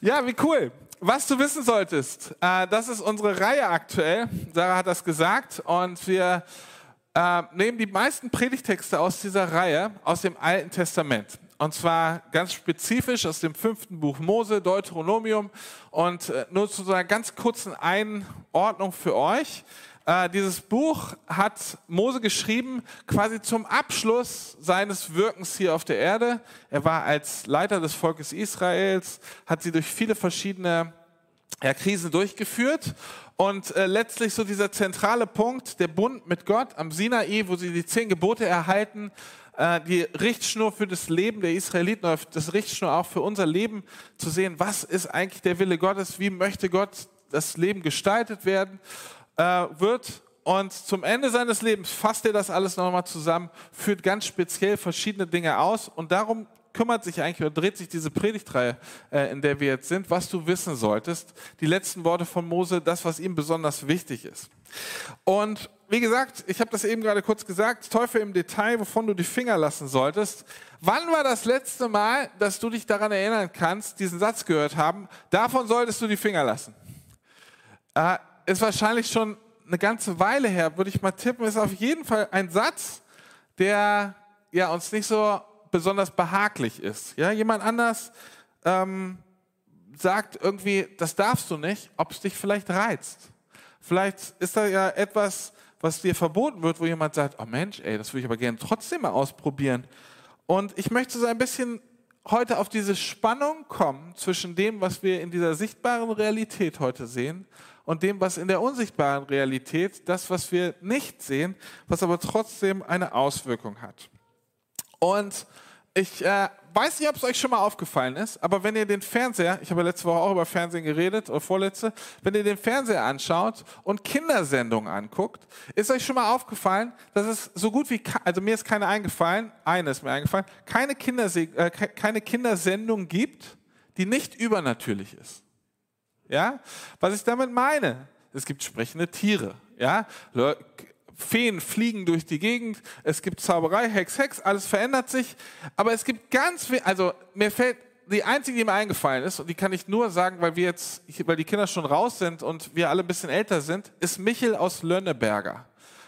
Ja, wie cool. Was du wissen solltest, äh, das ist unsere Reihe aktuell. Sarah hat das gesagt und wir äh, nehmen die meisten Predigtexte aus dieser Reihe aus dem Alten Testament. Und zwar ganz spezifisch aus dem fünften Buch Mose, Deuteronomium. Und äh, nur zu so einer ganz kurzen Einordnung für euch. Äh, dieses Buch hat Mose geschrieben, quasi zum Abschluss seines Wirkens hier auf der Erde. Er war als Leiter des Volkes Israels, hat sie durch viele verschiedene ja, Krisen durchgeführt. Und äh, letztlich so dieser zentrale Punkt, der Bund mit Gott am Sinai, wo sie die zehn Gebote erhalten, äh, die Richtschnur für das Leben der Israeliten, das Richtschnur auch für unser Leben zu sehen, was ist eigentlich der Wille Gottes, wie möchte Gott das Leben gestaltet werden äh, wird. Und zum Ende seines Lebens fasst er das alles nochmal zusammen, führt ganz speziell verschiedene Dinge aus. Und darum kümmert sich eigentlich oder dreht sich diese Predigtreihe, äh, in der wir jetzt sind, was du wissen solltest. Die letzten Worte von Mose, das, was ihm besonders wichtig ist. Und wie gesagt, ich habe das eben gerade kurz gesagt, Teufel im Detail, wovon du die Finger lassen solltest. Wann war das letzte Mal, dass du dich daran erinnern kannst, diesen Satz gehört haben, davon solltest du die Finger lassen? Äh, ist wahrscheinlich schon eine ganze Weile her, würde ich mal tippen, ist auf jeden Fall ein Satz, der ja, uns nicht so besonders behaglich ist. Ja, jemand anders ähm, sagt irgendwie, das darfst du nicht, ob es dich vielleicht reizt. Vielleicht ist da ja etwas, was dir verboten wird, wo jemand sagt, oh Mensch, ey, das würde ich aber gerne trotzdem mal ausprobieren. Und ich möchte so ein bisschen heute auf diese Spannung kommen zwischen dem, was wir in dieser sichtbaren Realität heute sehen und dem, was in der unsichtbaren Realität, das, was wir nicht sehen, was aber trotzdem eine Auswirkung hat. Und ich äh, weiß nicht, ob es euch schon mal aufgefallen ist, aber wenn ihr den Fernseher, ich habe letzte Woche auch über Fernsehen geredet, oder vorletzte, wenn ihr den Fernseher anschaut und Kindersendungen anguckt, ist euch schon mal aufgefallen, dass es so gut wie, also mir ist keine eingefallen, eine ist mir eingefallen, keine, Kinderse äh, keine Kindersendung gibt, die nicht übernatürlich ist. Ja? Was ich damit meine, es gibt sprechende Tiere. Ja? Feen fliegen durch die Gegend, es gibt Zauberei, Hex, Hex, alles verändert sich. Aber es gibt ganz viel, also mir fällt die einzige, die mir eingefallen ist, und die kann ich nur sagen, weil wir jetzt, weil die Kinder schon raus sind und wir alle ein bisschen älter sind, ist Michel aus Lönneberger.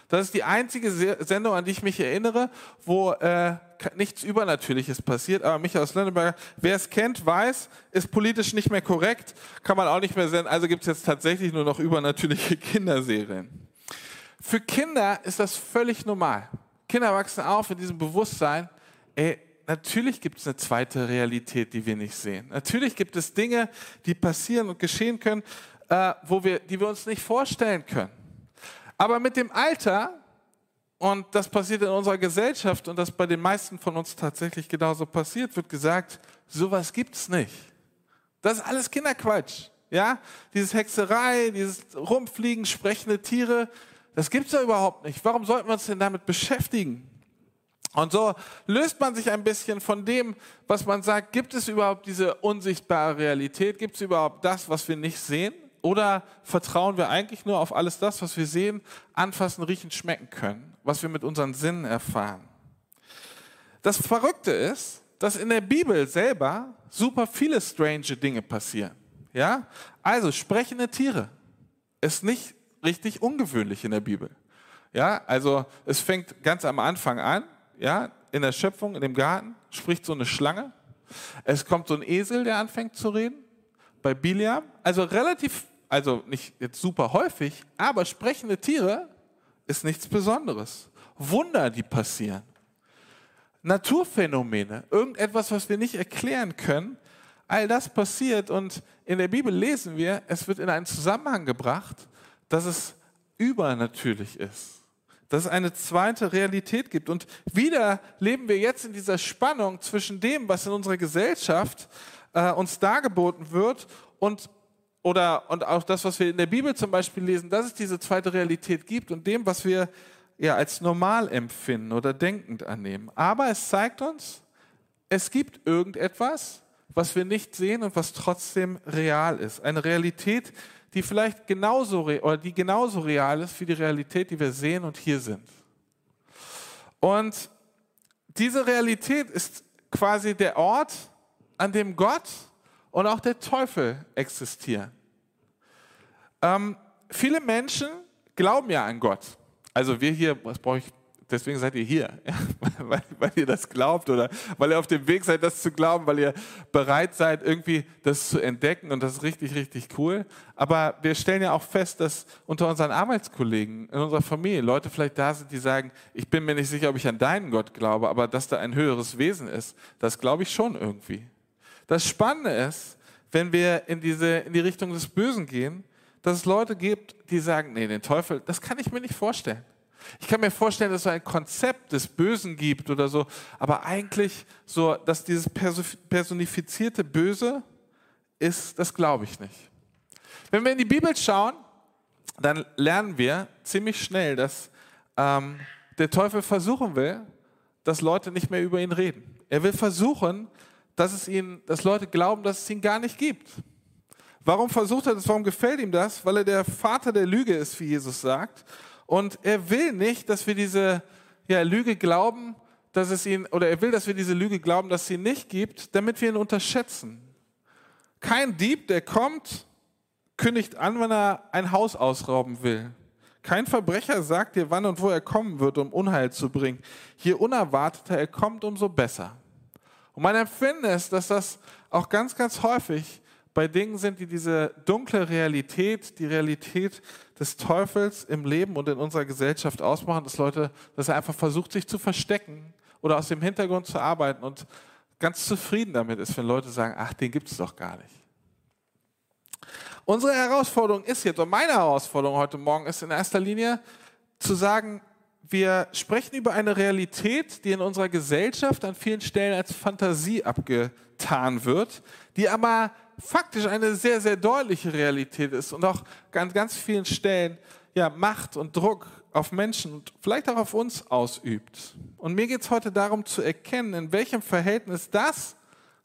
Das ist die einzige Sendung, an die ich mich erinnere, wo äh, nichts Übernatürliches passiert. Aber Michael aus Lönneberger, wer es kennt, weiß, ist politisch nicht mehr korrekt, kann man auch nicht mehr senden. Also gibt es jetzt tatsächlich nur noch übernatürliche Kinderserien. Für Kinder ist das völlig normal. Kinder wachsen auf in diesem Bewusstsein, ey, natürlich gibt es eine zweite Realität, die wir nicht sehen. Natürlich gibt es Dinge, die passieren und geschehen können, äh, wo wir, die wir uns nicht vorstellen können. Aber mit dem Alter, und das passiert in unserer Gesellschaft und das bei den meisten von uns tatsächlich genauso passiert, wird gesagt, sowas gibt es nicht. Das ist alles Kinderquatsch. Ja? Dieses Hexerei, dieses Rumfliegen, sprechende Tiere, das gibt es ja überhaupt nicht. Warum sollten wir uns denn damit beschäftigen? Und so löst man sich ein bisschen von dem, was man sagt, gibt es überhaupt diese unsichtbare Realität? Gibt es überhaupt das, was wir nicht sehen? Oder vertrauen wir eigentlich nur auf alles das, was wir sehen, anfassen, riechen, schmecken können, was wir mit unseren Sinnen erfahren? Das Verrückte ist, dass in der Bibel selber super viele strange Dinge passieren. Ja? Also sprechende Tiere ist nicht richtig ungewöhnlich in der Bibel. Ja, also es fängt ganz am Anfang an, ja, in der Schöpfung, in dem Garten, spricht so eine Schlange. Es kommt so ein Esel, der anfängt zu reden. Bei Biliam, also relativ also nicht jetzt super häufig, aber sprechende Tiere ist nichts Besonderes. Wunder, die passieren. Naturphänomene, irgendetwas, was wir nicht erklären können, all das passiert und in der Bibel lesen wir, es wird in einen Zusammenhang gebracht, dass es übernatürlich ist, dass es eine zweite Realität gibt. Und wieder leben wir jetzt in dieser Spannung zwischen dem, was in unserer Gesellschaft äh, uns dargeboten wird und oder und auch das, was wir in der Bibel zum Beispiel lesen, dass es diese zweite Realität gibt und dem, was wir ja als normal empfinden oder denkend annehmen. Aber es zeigt uns, es gibt irgendetwas, was wir nicht sehen und was trotzdem real ist. Eine Realität, die vielleicht genauso oder die genauso real ist wie die Realität, die wir sehen und hier sind. Und diese Realität ist quasi der Ort, an dem Gott und auch der Teufel existieren. Ähm, viele Menschen glauben ja an Gott. Also wir hier, was brauche ich deswegen seid ihr hier, ja? weil, weil, ihr das glaubt oder weil ihr auf dem Weg seid, das zu glauben, weil ihr bereit seid, irgendwie das zu entdecken und das ist richtig, richtig cool. Aber wir stellen ja auch fest, dass unter unseren Arbeitskollegen, in unserer Familie Leute vielleicht da sind, die sagen, ich bin mir nicht sicher, ob ich an deinen Gott glaube, aber dass da ein höheres Wesen ist, das glaube ich schon irgendwie. Das Spannende ist, wenn wir in, diese, in die Richtung des Bösen gehen, dass es Leute gibt, die sagen, nee, den Teufel, das kann ich mir nicht vorstellen. Ich kann mir vorstellen, dass es so ein Konzept des Bösen gibt oder so, aber eigentlich so, dass dieses personifizierte Böse ist, das glaube ich nicht. Wenn wir in die Bibel schauen, dann lernen wir ziemlich schnell, dass ähm, der Teufel versuchen will, dass Leute nicht mehr über ihn reden. Er will versuchen, dass, es ihn, dass Leute glauben, dass es ihn gar nicht gibt. Warum versucht er das? Warum gefällt ihm das? Weil er der Vater der Lüge ist, wie Jesus sagt. Und er will nicht, dass wir diese ja, Lüge glauben, dass es ihn, oder er will, dass wir diese Lüge glauben, dass es sie nicht gibt, damit wir ihn unterschätzen. Kein Dieb, der kommt, kündigt an, wenn er ein Haus ausrauben will. Kein Verbrecher sagt dir, wann und wo er kommen wird, um Unheil zu bringen. Je unerwarteter er kommt, umso besser. Und mein Empfinden ist, dass das auch ganz, ganz häufig bei Dingen sind, die diese dunkle Realität, die Realität des Teufels im Leben und in unserer Gesellschaft ausmachen, dass Leute, dass er einfach versucht, sich zu verstecken oder aus dem Hintergrund zu arbeiten und ganz zufrieden damit ist, wenn Leute sagen, ach, den gibt es doch gar nicht. Unsere Herausforderung ist jetzt, und meine Herausforderung heute Morgen ist in erster Linie zu sagen, wir sprechen über eine Realität, die in unserer Gesellschaft an vielen Stellen als Fantasie abgetan wird, die aber faktisch eine sehr, sehr deutliche Realität ist und auch an ganz vielen Stellen ja, Macht und Druck auf Menschen und vielleicht auch auf uns ausübt. Und mir geht es heute darum zu erkennen, in welchem Verhältnis das,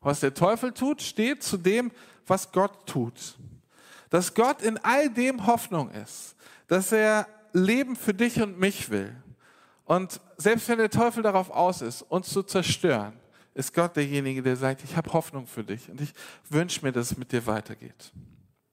was der Teufel tut, steht zu dem, was Gott tut. Dass Gott in all dem Hoffnung ist, dass er Leben für dich und mich will. Und selbst wenn der Teufel darauf aus ist, uns zu zerstören, ist Gott derjenige, der sagt, ich habe Hoffnung für dich und ich wünsche mir, dass es mit dir weitergeht.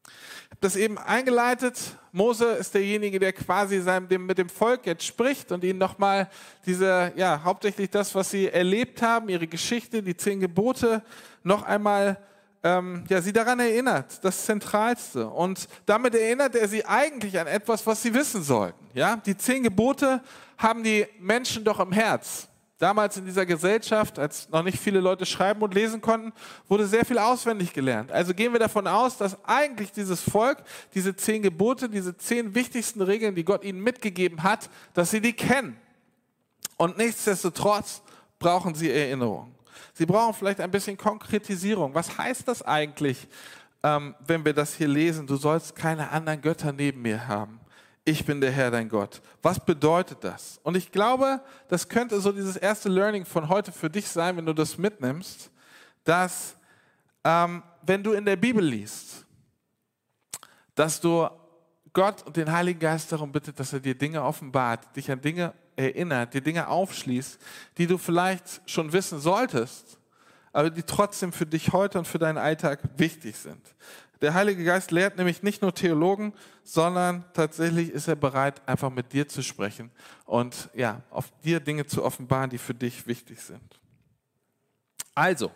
Ich habe das eben eingeleitet. Mose ist derjenige, der quasi mit dem Volk jetzt spricht und ihnen nochmal diese, ja, hauptsächlich das, was sie erlebt haben, ihre Geschichte, die zehn Gebote, noch einmal ähm, ja, sie daran erinnert, das Zentralste. Und damit erinnert er sie eigentlich an etwas, was sie wissen sollten. Ja? Die zehn Gebote haben die Menschen doch im Herz. Damals in dieser Gesellschaft, als noch nicht viele Leute schreiben und lesen konnten, wurde sehr viel auswendig gelernt. Also gehen wir davon aus, dass eigentlich dieses Volk diese zehn Gebote, diese zehn wichtigsten Regeln, die Gott ihnen mitgegeben hat, dass sie die kennen. Und nichtsdestotrotz brauchen sie Erinnerung. Sie brauchen vielleicht ein bisschen Konkretisierung. Was heißt das eigentlich, ähm, wenn wir das hier lesen? Du sollst keine anderen Götter neben mir haben ich bin der Herr, dein Gott. Was bedeutet das? Und ich glaube, das könnte so dieses erste Learning von heute für dich sein, wenn du das mitnimmst, dass ähm, wenn du in der Bibel liest, dass du Gott und den Heiligen Geist darum bittet, dass er dir Dinge offenbart, dich an Dinge erinnert, dir Dinge aufschließt, die du vielleicht schon wissen solltest, aber die trotzdem für dich heute und für deinen Alltag wichtig sind. Der Heilige Geist lehrt nämlich nicht nur Theologen, sondern tatsächlich ist er bereit, einfach mit dir zu sprechen und ja, auf dir Dinge zu offenbaren, die für dich wichtig sind. Also,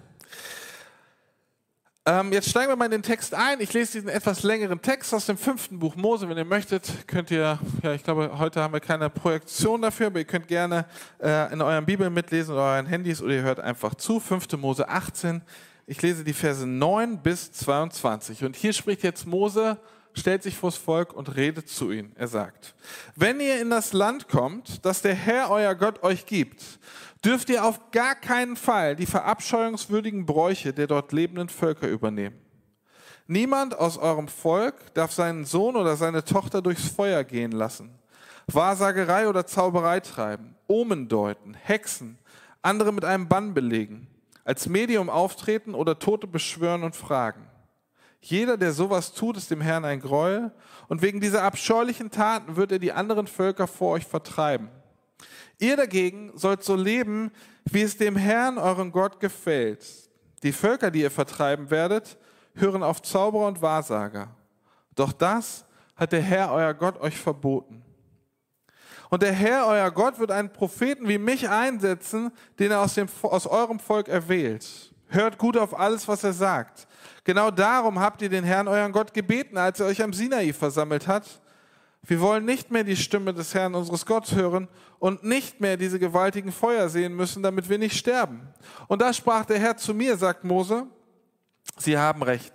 ähm, jetzt steigen wir mal in den Text ein. Ich lese diesen etwas längeren Text aus dem fünften Buch Mose. Wenn ihr möchtet, könnt ihr, ja, ich glaube, heute haben wir keine Projektion dafür, aber ihr könnt gerne äh, in euren Bibeln mitlesen oder euren Handys oder ihr hört einfach zu. 5. Mose 18, ich lese die Verse 9 bis 22. Und hier spricht jetzt Mose, stellt sich vors Volk und redet zu ihnen. Er sagt, wenn ihr in das Land kommt, das der Herr euer Gott euch gibt, dürft ihr auf gar keinen Fall die verabscheuungswürdigen Bräuche der dort lebenden Völker übernehmen. Niemand aus eurem Volk darf seinen Sohn oder seine Tochter durchs Feuer gehen lassen, Wahrsagerei oder Zauberei treiben, Omen deuten, Hexen, andere mit einem Bann belegen als Medium auftreten oder Tote beschwören und fragen. Jeder, der sowas tut, ist dem Herrn ein Gräuel und wegen dieser abscheulichen Taten wird er die anderen Völker vor euch vertreiben. Ihr dagegen sollt so leben, wie es dem Herrn, euren Gott, gefällt. Die Völker, die ihr vertreiben werdet, hören auf Zauberer und Wahrsager. Doch das hat der Herr, euer Gott, euch verboten. Und der Herr, euer Gott, wird einen Propheten wie mich einsetzen, den er aus, dem, aus eurem Volk erwählt. Hört gut auf alles, was er sagt. Genau darum habt ihr den Herrn, euren Gott, gebeten, als er euch am Sinai versammelt hat. Wir wollen nicht mehr die Stimme des Herrn unseres Gottes hören und nicht mehr diese gewaltigen Feuer sehen müssen, damit wir nicht sterben. Und da sprach der Herr zu mir, sagt Mose, Sie haben recht.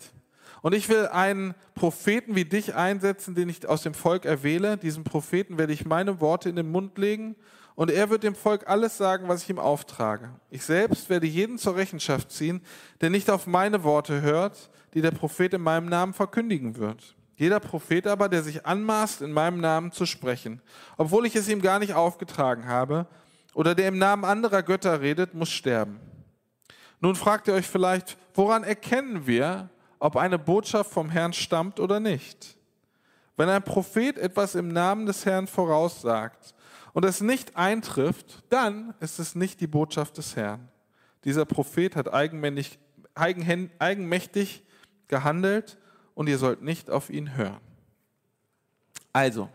Und ich will einen Propheten wie dich einsetzen, den ich aus dem Volk erwähle. Diesem Propheten werde ich meine Worte in den Mund legen und er wird dem Volk alles sagen, was ich ihm auftrage. Ich selbst werde jeden zur Rechenschaft ziehen, der nicht auf meine Worte hört, die der Prophet in meinem Namen verkündigen wird. Jeder Prophet aber, der sich anmaßt, in meinem Namen zu sprechen, obwohl ich es ihm gar nicht aufgetragen habe, oder der im Namen anderer Götter redet, muss sterben. Nun fragt ihr euch vielleicht, woran erkennen wir, ob eine Botschaft vom Herrn stammt oder nicht. Wenn ein Prophet etwas im Namen des Herrn voraussagt und es nicht eintrifft, dann ist es nicht die Botschaft des Herrn. Dieser Prophet hat eigenmächtig, gehandelt und ihr sollt nicht auf ihn hören. Also,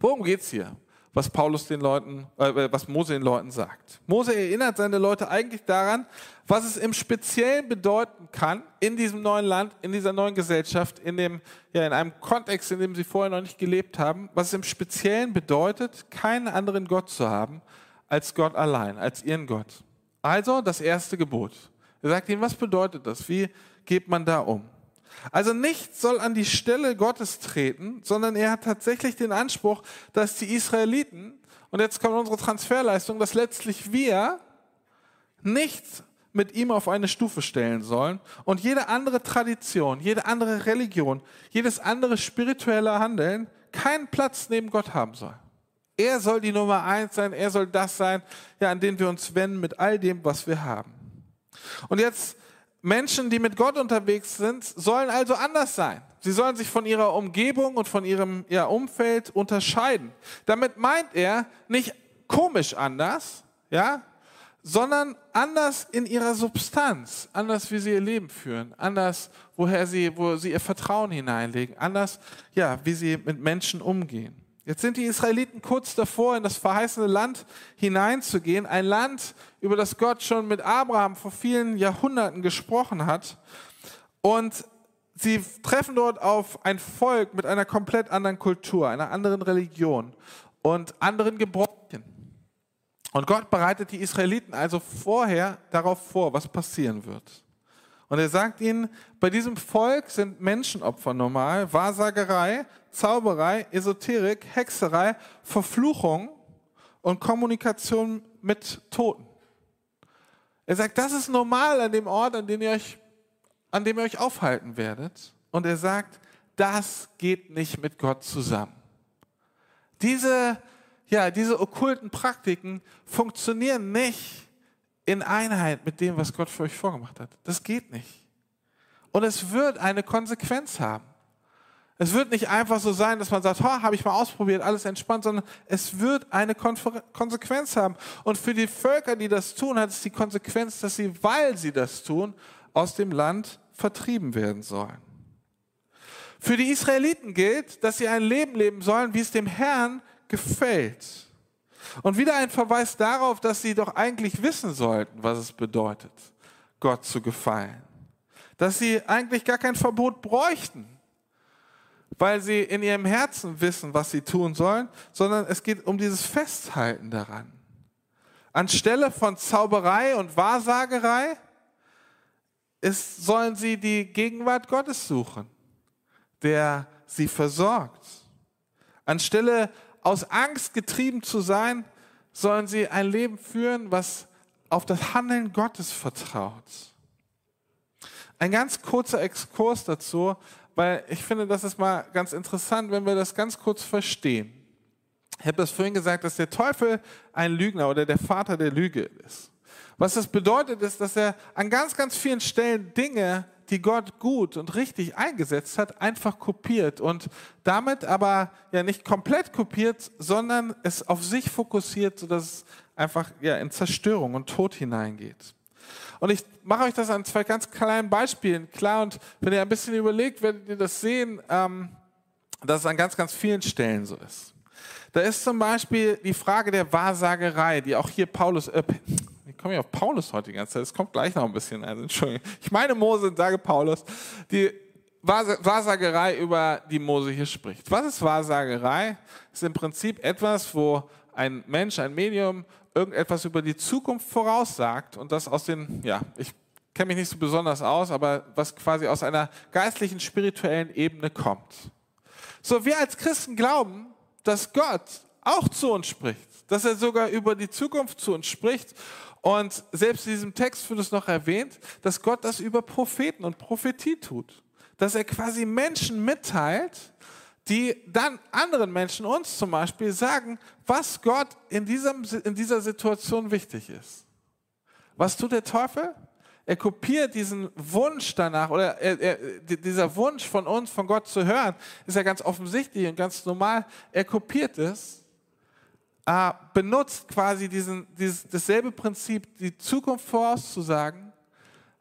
worum geht es hier? Was Paulus den Leuten, äh, was Mose den Leuten sagt. Mose erinnert seine Leute eigentlich daran, was es im Speziellen bedeuten kann in diesem neuen Land, in dieser neuen Gesellschaft, in dem, ja, in einem Kontext, in dem sie vorher noch nicht gelebt haben, was es im Speziellen bedeutet, keinen anderen Gott zu haben als Gott allein, als ihren Gott. Also das erste Gebot. Er sagt ihnen, was bedeutet das? Wie geht man da um? Also nichts soll an die Stelle Gottes treten, sondern er hat tatsächlich den Anspruch, dass die Israeliten, und jetzt kommt unsere Transferleistung, dass letztlich wir nichts mit ihm auf eine Stufe stellen sollen und jede andere Tradition, jede andere Religion, jedes andere spirituelle Handeln keinen Platz neben Gott haben soll. Er soll die Nummer eins sein, er soll das sein, ja, an den wir uns wenden mit all dem, was wir haben. Und jetzt Menschen, die mit Gott unterwegs sind, sollen also anders sein. Sie sollen sich von ihrer Umgebung und von ihrem ja, Umfeld unterscheiden. Damit meint er nicht komisch anders, ja, sondern anders in ihrer Substanz, anders wie sie ihr Leben führen, anders woher sie, wo sie ihr Vertrauen hineinlegen, anders ja, wie sie mit Menschen umgehen. Jetzt sind die Israeliten kurz davor, in das verheißene Land hineinzugehen, ein Land, über das Gott schon mit Abraham vor vielen Jahrhunderten gesprochen hat. Und sie treffen dort auf ein Volk mit einer komplett anderen Kultur, einer anderen Religion und anderen Gebräuchen. Und Gott bereitet die Israeliten also vorher darauf vor, was passieren wird. Und er sagt ihnen, bei diesem Volk sind Menschenopfer normal, Wahrsagerei, Zauberei, Esoterik, Hexerei, Verfluchung und Kommunikation mit Toten. Er sagt, das ist normal an dem Ort, an dem ihr euch, an dem ihr euch aufhalten werdet. Und er sagt, das geht nicht mit Gott zusammen. Diese, ja, diese okkulten Praktiken funktionieren nicht in Einheit mit dem, was Gott für euch vorgemacht hat. Das geht nicht. Und es wird eine Konsequenz haben. Es wird nicht einfach so sein, dass man sagt, ha, habe ich mal ausprobiert, alles entspannt, sondern es wird eine Konsequenz haben. Und für die Völker, die das tun, hat es die Konsequenz, dass sie, weil sie das tun, aus dem Land vertrieben werden sollen. Für die Israeliten gilt, dass sie ein Leben leben sollen, wie es dem Herrn gefällt. Und wieder ein Verweis darauf, dass sie doch eigentlich wissen sollten, was es bedeutet, Gott zu gefallen. Dass sie eigentlich gar kein Verbot bräuchten, weil sie in ihrem Herzen wissen, was sie tun sollen, sondern es geht um dieses Festhalten daran. Anstelle von Zauberei und Wahrsagerei ist, sollen sie die Gegenwart Gottes suchen, der sie versorgt. Anstelle aus Angst getrieben zu sein, sollen sie ein Leben führen, was auf das Handeln Gottes vertraut. Ein ganz kurzer Exkurs dazu, weil ich finde, das ist mal ganz interessant, wenn wir das ganz kurz verstehen. Ich habe das vorhin gesagt, dass der Teufel ein Lügner oder der Vater der Lüge ist. Was das bedeutet, ist, dass er an ganz, ganz vielen Stellen Dinge, die Gott gut und richtig eingesetzt hat, einfach kopiert und damit aber ja nicht komplett kopiert, sondern es auf sich fokussiert, sodass es einfach ja, in Zerstörung und Tod hineingeht. Und ich mache euch das an zwei ganz kleinen Beispielen klar. Und wenn ihr ein bisschen überlegt, werdet ihr das sehen, ähm, dass es an ganz, ganz vielen Stellen so ist. Da ist zum Beispiel die Frage der Wahrsagerei, die auch hier Paulus, äh, komme ja auf Paulus heute die ganze Zeit, es kommt gleich noch ein bisschen, also Entschuldigung. Ich meine Mose und sage Paulus, die Wahrsagerei, über die Mose hier spricht. Was ist Wahrsagerei? Ist im Prinzip etwas, wo ein Mensch, ein Medium irgendetwas über die Zukunft voraussagt und das aus den, ja, ich kenne mich nicht so besonders aus, aber was quasi aus einer geistlichen, spirituellen Ebene kommt. So, wir als Christen glauben, dass Gott auch zu uns spricht, dass er sogar über die Zukunft zu uns spricht. Und selbst in diesem Text wird es noch erwähnt, dass Gott das über Propheten und Prophetie tut. Dass er quasi Menschen mitteilt, die dann anderen Menschen, uns zum Beispiel, sagen, was Gott in, diesem, in dieser Situation wichtig ist. Was tut der Teufel? Er kopiert diesen Wunsch danach, oder er, er, dieser Wunsch von uns, von Gott zu hören, ist ja ganz offensichtlich und ganz normal. Er kopiert es, äh, benutzt quasi diesen, dieses, dasselbe Prinzip, die Zukunft vorauszusagen,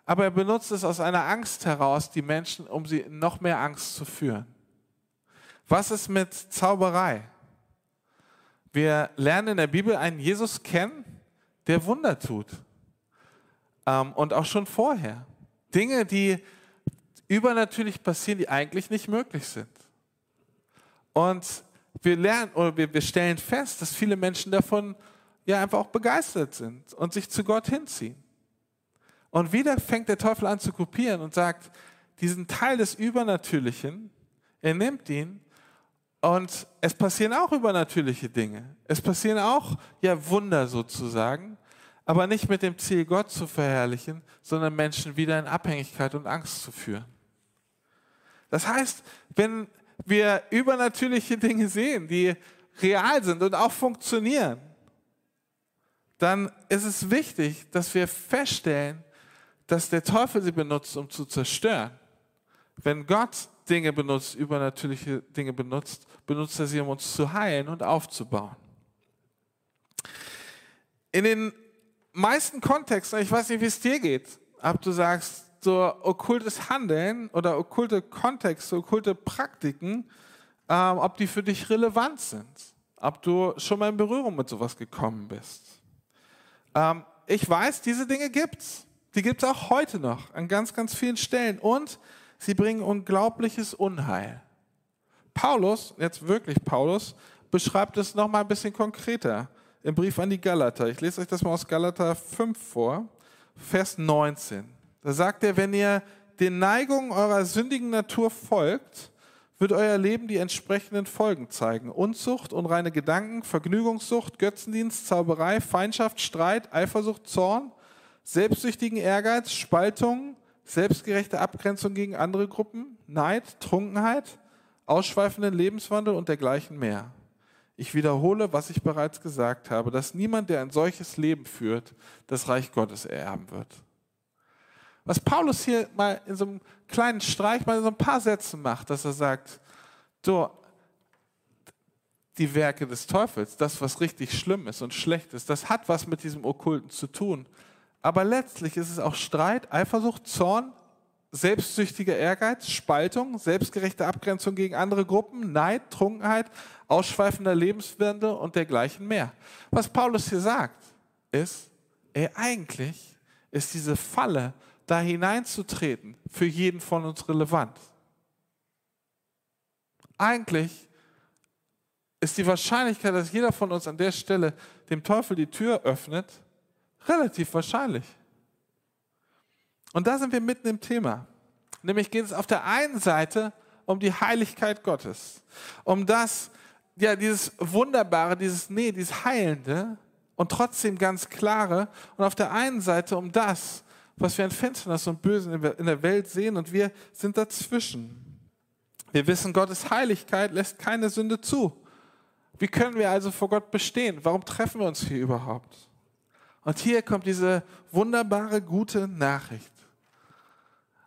aber er benutzt es aus einer Angst heraus, die Menschen, um sie in noch mehr Angst zu führen. Was ist mit Zauberei? Wir lernen in der Bibel einen Jesus kennen, der Wunder tut. Ähm, und auch schon vorher. Dinge, die übernatürlich passieren, die eigentlich nicht möglich sind. Und wir lernen oder wir, wir stellen fest, dass viele Menschen davon ja einfach auch begeistert sind und sich zu Gott hinziehen. Und wieder fängt der Teufel an zu kopieren und sagt, diesen Teil des Übernatürlichen, er nimmt ihn und es passieren auch übernatürliche Dinge. Es passieren auch ja Wunder sozusagen, aber nicht mit dem Ziel, Gott zu verherrlichen, sondern Menschen wieder in Abhängigkeit und Angst zu führen. Das heißt, wenn wir übernatürliche Dinge sehen, die real sind und auch funktionieren, dann ist es wichtig, dass wir feststellen, dass der Teufel sie benutzt, um zu zerstören. Wenn Gott Dinge benutzt, übernatürliche Dinge benutzt, benutzt er sie, um uns zu heilen und aufzubauen. In den meisten Kontexten, ich weiß nicht, wie es dir geht, ob du sagst, so okkultes Handeln oder okkulte Kontexte, okkulte Praktiken, ähm, ob die für dich relevant sind, ob du schon mal in Berührung mit sowas gekommen bist. Ähm, ich weiß, diese Dinge gibt's. Die gibt es auch heute noch an ganz, ganz vielen Stellen und sie bringen unglaubliches Unheil. Paulus, jetzt wirklich Paulus, beschreibt es nochmal ein bisschen konkreter im Brief an die Galater. Ich lese euch das mal aus Galater 5 vor, Vers 19. Da sagt er, wenn ihr den Neigungen eurer sündigen Natur folgt, wird euer Leben die entsprechenden Folgen zeigen. Unzucht, unreine Gedanken, Vergnügungssucht, Götzendienst, Zauberei, Feindschaft, Streit, Eifersucht, Zorn, selbstsüchtigen Ehrgeiz, Spaltung, selbstgerechte Abgrenzung gegen andere Gruppen, Neid, Trunkenheit, ausschweifenden Lebenswandel und dergleichen mehr. Ich wiederhole, was ich bereits gesagt habe, dass niemand, der ein solches Leben führt, das Reich Gottes ererben wird. Was Paulus hier mal in so einem kleinen Streich, mal in so ein paar Sätzen macht, dass er sagt, so, die Werke des Teufels, das, was richtig schlimm ist und schlecht ist, das hat was mit diesem Okkulten zu tun. Aber letztlich ist es auch Streit, Eifersucht, Zorn, selbstsüchtiger Ehrgeiz, Spaltung, selbstgerechte Abgrenzung gegen andere Gruppen, Neid, Trunkenheit, ausschweifender Lebenswandel und dergleichen mehr. Was Paulus hier sagt, ist, ey, eigentlich ist diese Falle, da hineinzutreten, für jeden von uns relevant. Eigentlich ist die Wahrscheinlichkeit, dass jeder von uns an der Stelle dem Teufel die Tür öffnet, relativ wahrscheinlich. Und da sind wir mitten im Thema. Nämlich geht es auf der einen Seite um die Heiligkeit Gottes, um das, ja, dieses Wunderbare, dieses, nee, dieses Heilende und trotzdem ganz klare und auf der einen Seite um das, was wir an Finsternis und Bösen in der Welt sehen und wir sind dazwischen. Wir wissen, Gottes Heiligkeit lässt keine Sünde zu. Wie können wir also vor Gott bestehen? Warum treffen wir uns hier überhaupt? Und hier kommt diese wunderbare, gute Nachricht.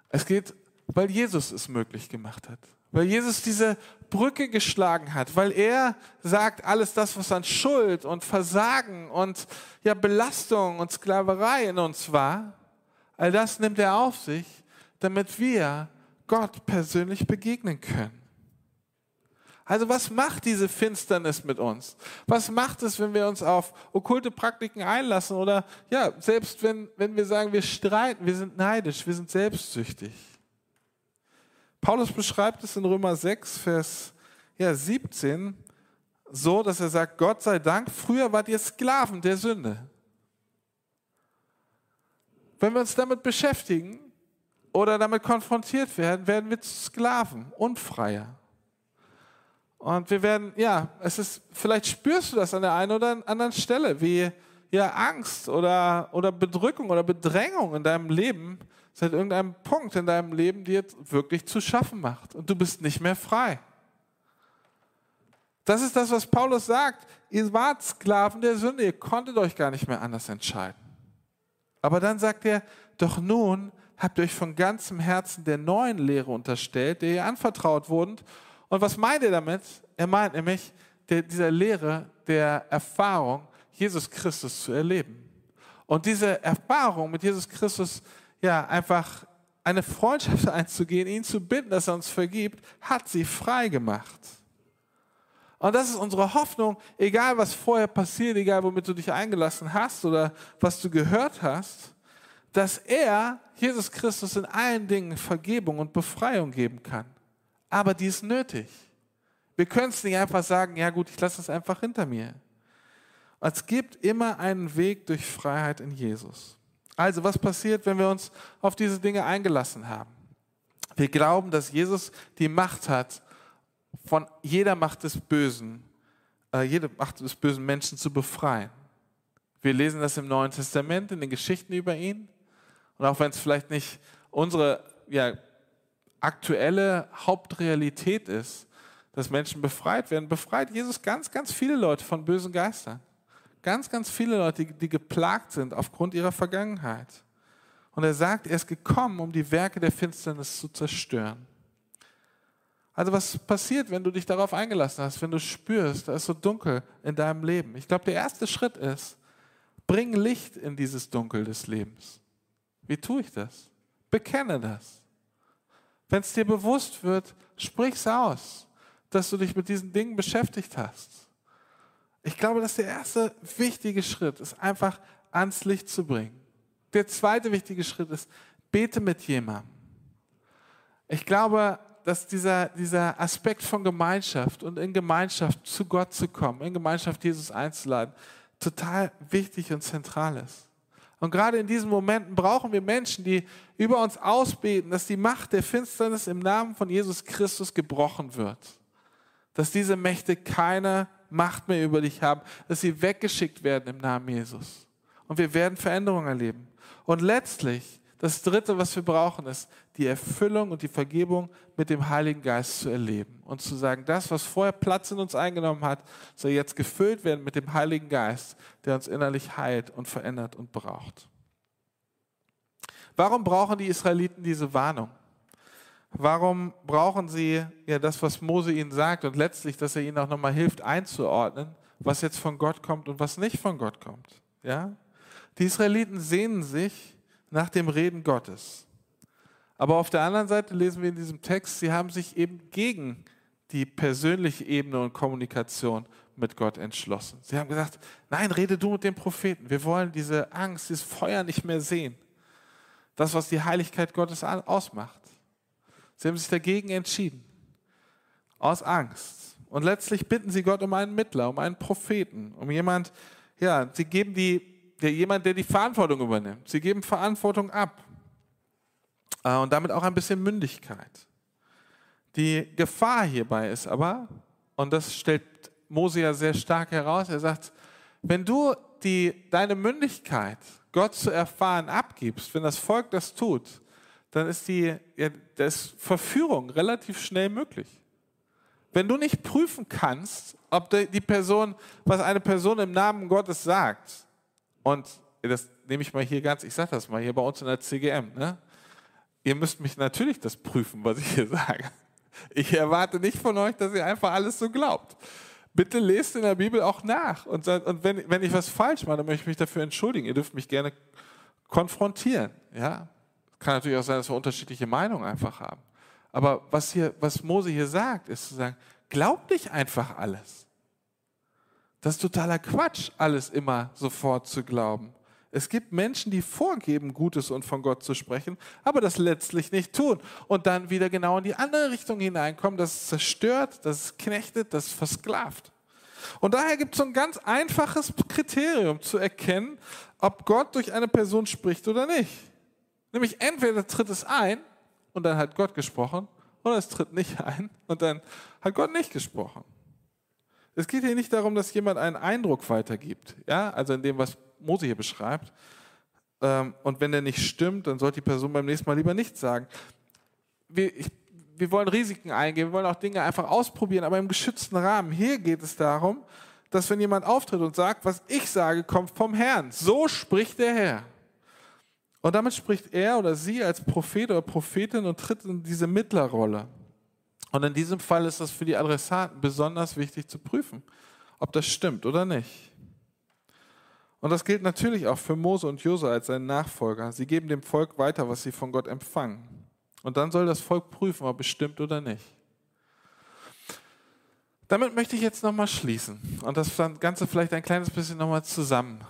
Es geht, weil Jesus es möglich gemacht hat. Weil Jesus diese Brücke geschlagen hat, weil er sagt, alles das, was an Schuld und Versagen und ja, Belastung und Sklaverei in uns war, All das nimmt er auf sich, damit wir Gott persönlich begegnen können. Also was macht diese Finsternis mit uns? Was macht es, wenn wir uns auf okkulte Praktiken einlassen oder ja, selbst wenn, wenn wir sagen, wir streiten, wir sind neidisch, wir sind selbstsüchtig? Paulus beschreibt es in Römer 6, Vers ja, 17 so, dass er sagt, Gott sei Dank, früher wart ihr Sklaven der Sünde. Wenn wir uns damit beschäftigen oder damit konfrontiert werden, werden wir zu Sklaven, Unfreier. Und wir werden, ja, es ist, vielleicht spürst du das an der einen oder anderen Stelle, wie ja, Angst oder, oder Bedrückung oder Bedrängung in deinem Leben seit irgendeinem Punkt in deinem Leben dir wirklich zu schaffen macht. Und du bist nicht mehr frei. Das ist das, was Paulus sagt. Ihr wart Sklaven der Sünde, ihr konntet euch gar nicht mehr anders entscheiden. Aber dann sagt er, doch nun habt ihr euch von ganzem Herzen der neuen Lehre unterstellt, der ihr anvertraut wurden. Und was meint er damit? Er meint nämlich der, dieser Lehre der Erfahrung, Jesus Christus zu erleben. Und diese Erfahrung mit Jesus Christus, ja, einfach eine Freundschaft einzugehen, ihn zu bitten, dass er uns vergibt, hat sie frei gemacht. Und das ist unsere Hoffnung, egal was vorher passiert, egal womit du dich eingelassen hast oder was du gehört hast, dass er, Jesus Christus, in allen Dingen Vergebung und Befreiung geben kann. Aber die ist nötig. Wir können es nicht einfach sagen, ja gut, ich lasse es einfach hinter mir. Es gibt immer einen Weg durch Freiheit in Jesus. Also was passiert, wenn wir uns auf diese Dinge eingelassen haben? Wir glauben, dass Jesus die Macht hat, von jeder Macht des Bösen, äh, jede Macht des bösen Menschen zu befreien. Wir lesen das im Neuen Testament, in den Geschichten über ihn. Und auch wenn es vielleicht nicht unsere ja, aktuelle Hauptrealität ist, dass Menschen befreit werden, befreit Jesus ganz, ganz viele Leute von bösen Geistern. Ganz, ganz viele Leute, die, die geplagt sind aufgrund ihrer Vergangenheit. Und er sagt, er ist gekommen, um die Werke der Finsternis zu zerstören. Also was passiert, wenn du dich darauf eingelassen hast, wenn du spürst, da ist so dunkel in deinem Leben? Ich glaube, der erste Schritt ist, bring Licht in dieses Dunkel des Lebens. Wie tue ich das? Bekenne das. Wenn es dir bewusst wird, sprich es aus, dass du dich mit diesen Dingen beschäftigt hast. Ich glaube, dass der erste wichtige Schritt ist, einfach ans Licht zu bringen. Der zweite wichtige Schritt ist, bete mit jemandem. Ich glaube, dass dieser, dieser Aspekt von Gemeinschaft und in Gemeinschaft zu Gott zu kommen, in Gemeinschaft Jesus einzuladen, total wichtig und zentral ist. Und gerade in diesen Momenten brauchen wir Menschen, die über uns ausbeten, dass die Macht der Finsternis im Namen von Jesus Christus gebrochen wird. Dass diese Mächte keine Macht mehr über dich haben, dass sie weggeschickt werden im Namen Jesus. Und wir werden Veränderungen erleben. Und letztlich das Dritte, was wir brauchen, ist die Erfüllung und die Vergebung mit dem Heiligen Geist zu erleben und zu sagen, das, was vorher Platz in uns eingenommen hat, soll jetzt gefüllt werden mit dem Heiligen Geist, der uns innerlich heilt und verändert und braucht. Warum brauchen die Israeliten diese Warnung? Warum brauchen sie ja das, was Mose ihnen sagt und letztlich, dass er ihnen auch nochmal hilft einzuordnen, was jetzt von Gott kommt und was nicht von Gott kommt? Ja? Die Israeliten sehnen sich nach dem Reden Gottes. Aber auf der anderen Seite lesen wir in diesem Text, sie haben sich eben gegen die persönliche Ebene und Kommunikation mit Gott entschlossen. Sie haben gesagt, nein, rede du mit dem Propheten. Wir wollen diese Angst, dieses Feuer nicht mehr sehen. Das, was die Heiligkeit Gottes ausmacht. Sie haben sich dagegen entschieden. Aus Angst. Und letztlich bitten sie Gott um einen Mittler, um einen Propheten, um jemand, ja, sie geben die der, jemand, der die Verantwortung übernimmt. Sie geben Verantwortung ab. Äh, und damit auch ein bisschen Mündigkeit. Die Gefahr hierbei ist aber, und das stellt Mose ja sehr stark heraus, er sagt, wenn du die, deine Mündigkeit, Gott zu erfahren, abgibst, wenn das Volk das tut, dann ist die ja, das Verführung relativ schnell möglich. Wenn du nicht prüfen kannst, ob die Person, was eine Person im Namen Gottes sagt, und das nehme ich mal hier ganz, ich sage das mal hier bei uns in der CGM. Ne? Ihr müsst mich natürlich das prüfen, was ich hier sage. Ich erwarte nicht von euch, dass ihr einfach alles so glaubt. Bitte lest in der Bibel auch nach. Und, und wenn, wenn ich was falsch mache, dann möchte ich mich dafür entschuldigen. Ihr dürft mich gerne konfrontieren. Ja, kann natürlich auch sein, dass wir unterschiedliche Meinungen einfach haben. Aber was, hier, was Mose hier sagt, ist zu sagen, glaub nicht einfach alles. Das ist totaler Quatsch, alles immer sofort zu glauben. Es gibt Menschen, die vorgeben, Gutes und von Gott zu sprechen, aber das letztlich nicht tun und dann wieder genau in die andere Richtung hineinkommen, das es zerstört, das es knechtet, das es versklavt. Und daher gibt es so ein ganz einfaches Kriterium zu erkennen, ob Gott durch eine Person spricht oder nicht. Nämlich entweder tritt es ein und dann hat Gott gesprochen, oder es tritt nicht ein und dann hat Gott nicht gesprochen. Es geht hier nicht darum, dass jemand einen Eindruck weitergibt, ja, also in dem, was Mose hier beschreibt. Ähm, und wenn der nicht stimmt, dann sollte die Person beim nächsten Mal lieber nichts sagen. Wir, ich, wir wollen Risiken eingehen, wir wollen auch Dinge einfach ausprobieren, aber im geschützten Rahmen. Hier geht es darum, dass wenn jemand auftritt und sagt, was ich sage, kommt vom Herrn. So spricht der Herr. Und damit spricht er oder sie als Prophet oder Prophetin und tritt in diese Mittlerrolle. Und in diesem Fall ist das für die Adressaten besonders wichtig zu prüfen, ob das stimmt oder nicht. Und das gilt natürlich auch für Mose und Jose als seinen Nachfolger. Sie geben dem Volk weiter, was sie von Gott empfangen. Und dann soll das Volk prüfen, ob es stimmt oder nicht. Damit möchte ich jetzt nochmal schließen und das Ganze vielleicht ein kleines bisschen nochmal zusammen,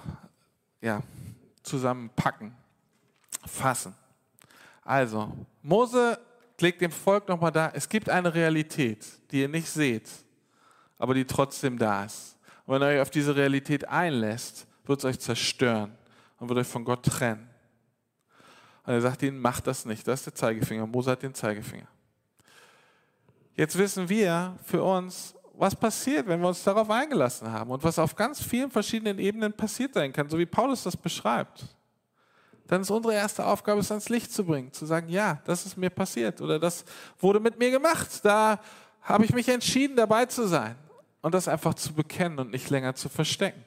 ja, zusammenpacken, fassen. Also, Mose legt dem Volk nochmal da, es gibt eine Realität, die ihr nicht seht, aber die trotzdem da ist. Und wenn ihr euch auf diese Realität einlässt, wird es euch zerstören und wird euch von Gott trennen. Und er sagt ihnen, macht das nicht. Das ist der Zeigefinger. Mose hat den Zeigefinger. Jetzt wissen wir für uns, was passiert, wenn wir uns darauf eingelassen haben und was auf ganz vielen verschiedenen Ebenen passiert sein kann, so wie Paulus das beschreibt. Dann ist unsere erste Aufgabe, es ans Licht zu bringen, zu sagen, ja, das ist mir passiert oder das wurde mit mir gemacht. Da habe ich mich entschieden, dabei zu sein und das einfach zu bekennen und nicht länger zu verstecken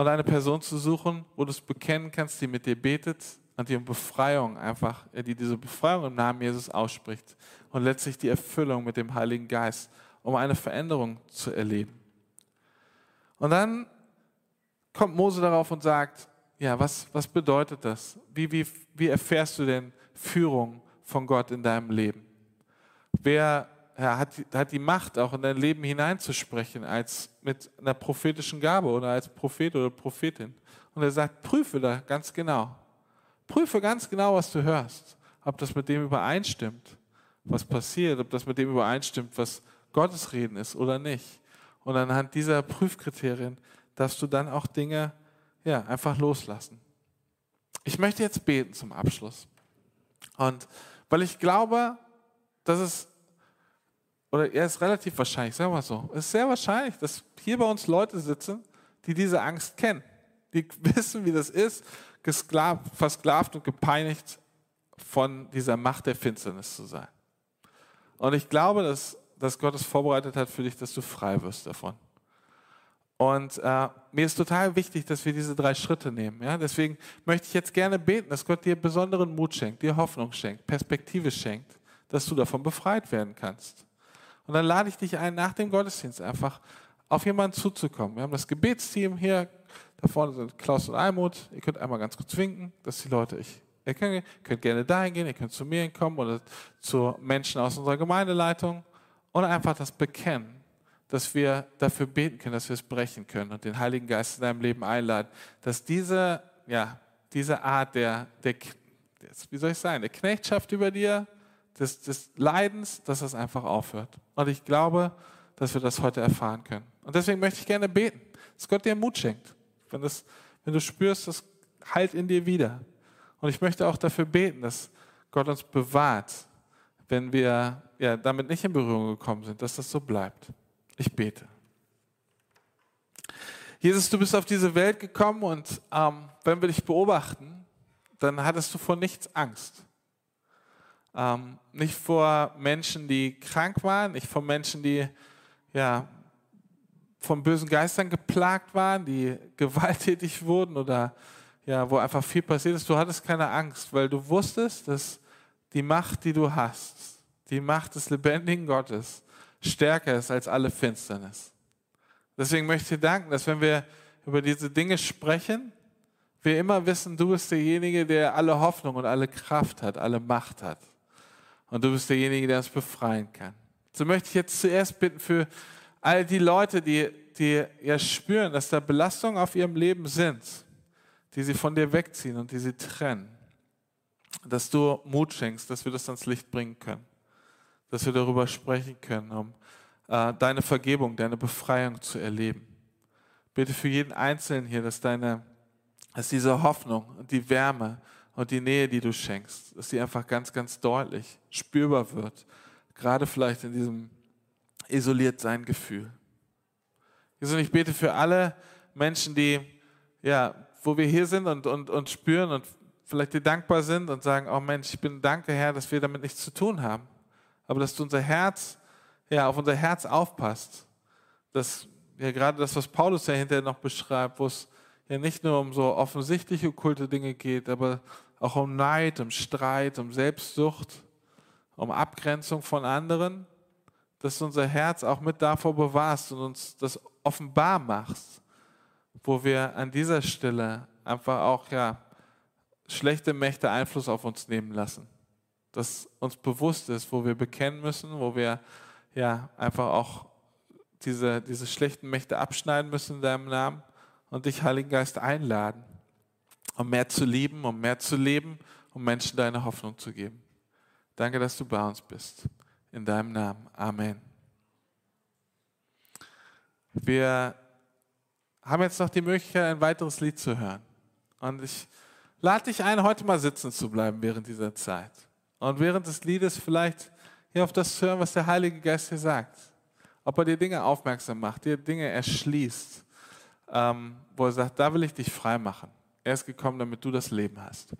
und eine Person zu suchen, wo du es bekennen kannst, die mit dir betet und die um Befreiung einfach, die diese Befreiung im Namen Jesus ausspricht und letztlich die Erfüllung mit dem Heiligen Geist, um eine Veränderung zu erleben. Und dann kommt Mose darauf und sagt, ja, was, was bedeutet das? Wie, wie, wie erfährst du denn Führung von Gott in deinem Leben? Wer ja, hat, hat die Macht, auch in dein Leben hineinzusprechen, als mit einer prophetischen Gabe oder als Prophet oder Prophetin. Und er sagt, prüfe da ganz genau. Prüfe ganz genau, was du hörst. Ob das mit dem übereinstimmt, was passiert, ob das mit dem übereinstimmt, was Gottes Reden ist oder nicht. Und anhand dieser Prüfkriterien darfst du dann auch Dinge ja, einfach loslassen. Ich möchte jetzt beten zum Abschluss. Und weil ich glaube, dass es oder er ist relativ wahrscheinlich, sagen wir mal so, es ist sehr wahrscheinlich, dass hier bei uns Leute sitzen, die diese Angst kennen, die wissen, wie das ist, gesklavt, versklavt und gepeinigt von dieser Macht der Finsternis zu sein. Und ich glaube, dass, dass Gott es vorbereitet hat für dich, dass du frei wirst davon. Und äh, mir ist total wichtig, dass wir diese drei Schritte nehmen. Ja? Deswegen möchte ich jetzt gerne beten, dass Gott dir besonderen Mut schenkt, dir Hoffnung schenkt, Perspektive schenkt, dass du davon befreit werden kannst. Und dann lade ich dich ein, nach dem Gottesdienst einfach auf jemanden zuzukommen. Wir haben das Gebetsteam hier, da vorne sind Klaus und Almut. Ihr könnt einmal ganz kurz winken, dass die Leute ich erkenne. Ihr könnt gerne dahin gehen, ihr könnt zu mir kommen oder zu Menschen aus unserer Gemeindeleitung und einfach das bekennen, dass wir dafür beten können, dass wir es brechen können und den Heiligen Geist in deinem Leben einladen, dass diese, ja, diese Art der, der, wie soll ich sagen, der Knechtschaft über dir, des, des Leidens, dass das einfach aufhört. Und ich glaube, dass wir das heute erfahren können. Und deswegen möchte ich gerne beten, dass Gott dir Mut schenkt. Wenn, das, wenn du spürst, das heilt in dir wieder. Und ich möchte auch dafür beten, dass Gott uns bewahrt, wenn wir ja, damit nicht in Berührung gekommen sind, dass das so bleibt. Ich bete. Jesus, du bist auf diese Welt gekommen und ähm, wenn wir dich beobachten, dann hattest du vor nichts Angst. Ähm, nicht vor Menschen, die krank waren, nicht vor Menschen, die ja, von bösen Geistern geplagt waren, die gewalttätig wurden oder ja, wo einfach viel passiert ist. Du hattest keine Angst, weil du wusstest, dass die Macht, die du hast, die Macht des lebendigen Gottes, stärker ist als alle Finsternis. Deswegen möchte ich dir danken, dass wenn wir über diese Dinge sprechen, wir immer wissen, du bist derjenige, der alle Hoffnung und alle Kraft hat, alle Macht hat. Und du bist derjenige, der uns befreien kann. So möchte ich jetzt zuerst bitten für all die Leute, die, die ja spüren, dass da Belastungen auf ihrem Leben sind, die sie von dir wegziehen und die sie trennen, dass du Mut schenkst, dass wir das ans Licht bringen können, dass wir darüber sprechen können, um äh, deine Vergebung, deine Befreiung zu erleben. Bitte für jeden Einzelnen hier, dass deine dass diese Hoffnung und die Wärme und die Nähe, die du schenkst, dass die einfach ganz, ganz deutlich spürbar wird. Gerade vielleicht in diesem isoliert sein Gefühl. Jesus, ich bete für alle Menschen, die, ja, wo wir hier sind und, und, und spüren und vielleicht dir dankbar sind und sagen, oh Mensch, ich bin danke, Herr, dass wir damit nichts zu tun haben. Aber dass du unser Herz, ja, auf unser Herz aufpasst. Dass, ja, gerade das, was Paulus ja hinterher noch beschreibt, wo es ja nicht nur um so offensichtliche okkulte Dinge geht, aber auch um Neid, um Streit, um Selbstsucht, um Abgrenzung von anderen, dass du unser Herz auch mit davor bewahrst und uns das offenbar machst, wo wir an dieser Stelle einfach auch ja, schlechte Mächte Einfluss auf uns nehmen lassen. Dass uns bewusst ist, wo wir bekennen müssen, wo wir ja einfach auch diese, diese schlechten Mächte abschneiden müssen in deinem Namen und dich, Heiligen Geist, einladen, um mehr zu lieben, um mehr zu leben, um Menschen deine Hoffnung zu geben. Danke, dass du bei uns bist. In deinem Namen. Amen. Wir haben jetzt noch die Möglichkeit, ein weiteres Lied zu hören. Und ich lade dich ein, heute mal sitzen zu bleiben während dieser Zeit. Und während des Liedes vielleicht hier auf das zu hören, was der Heilige Geist dir sagt. Ob er dir Dinge aufmerksam macht, dir Dinge erschließt ähm, wo er sagt, da will ich dich frei machen. Er ist gekommen, damit du das Leben hast.